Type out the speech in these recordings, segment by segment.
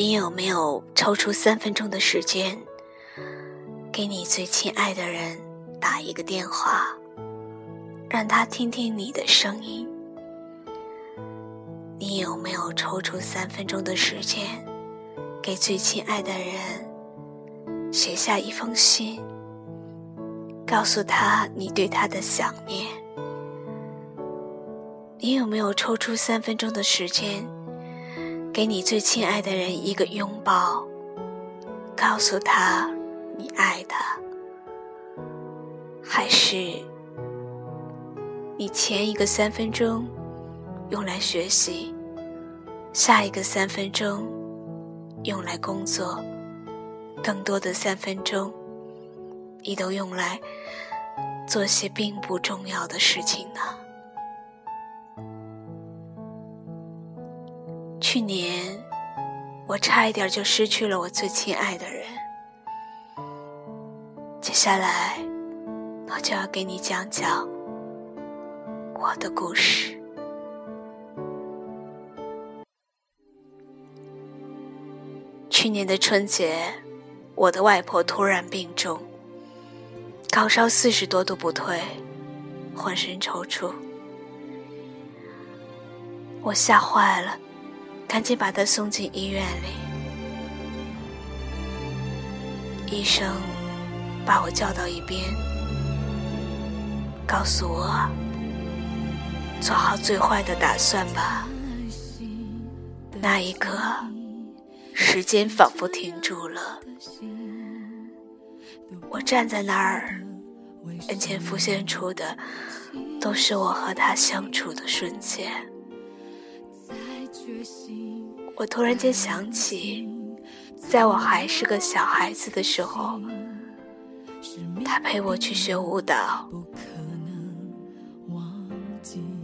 你有没有抽出三分钟的时间，给你最亲爱的人打一个电话，让他听听你的声音？你有没有抽出三分钟的时间，给最亲爱的人写下一封信，告诉他你对他的想念？你有没有抽出三分钟的时间？给你最亲爱的人一个拥抱，告诉他你爱他，还是你前一个三分钟用来学习，下一个三分钟用来工作，更多的三分钟你都用来做些并不重要的事情呢？去年，我差一点就失去了我最亲爱的人。接下来，我就要给你讲讲我的故事。去年的春节，我的外婆突然病重，高烧四十多度不退，浑身抽搐，我吓坏了。赶紧把他送进医院里。医生把我叫到一边，告诉我：“做好最坏的打算吧。”那一刻，时间仿佛停住了。我站在那儿，眼前浮现出的都是我和他相处的瞬间。我突然间想起，在我还是个小孩子的时候，他陪我去学舞蹈，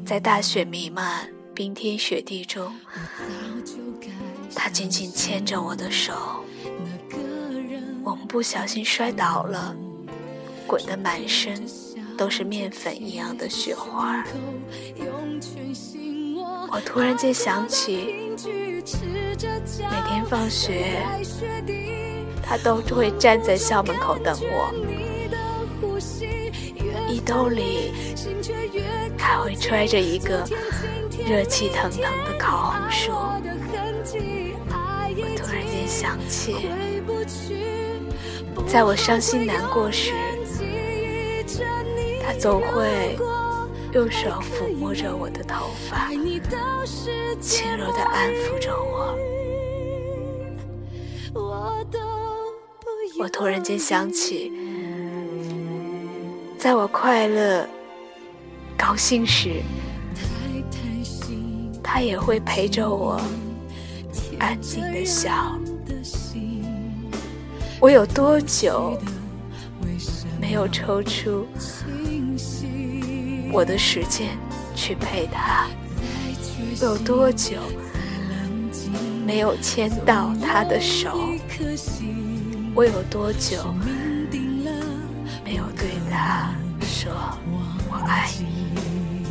在大雪弥漫、冰天雪地中，他紧紧牵着我的手，我们不小心摔倒了，滚得满身都是面粉一样的雪花。我突然间想起。每天放学，他都会站在校门口等我，衣兜里还会揣着一个热气腾腾的烤红薯。我突然间想起，在我伤心难过时，他总会。用手抚摸着我的头发，轻柔地安抚着我。我突然间想起，在我快乐、高兴时，他也会陪着我，安静的笑。我有多久没有抽出？我的时间去陪他，有多久没有牵到他的手？我有多久没有对他说我爱你？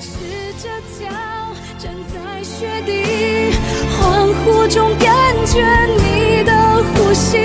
赤着脚站在雪地，恍惚中感觉你的呼吸。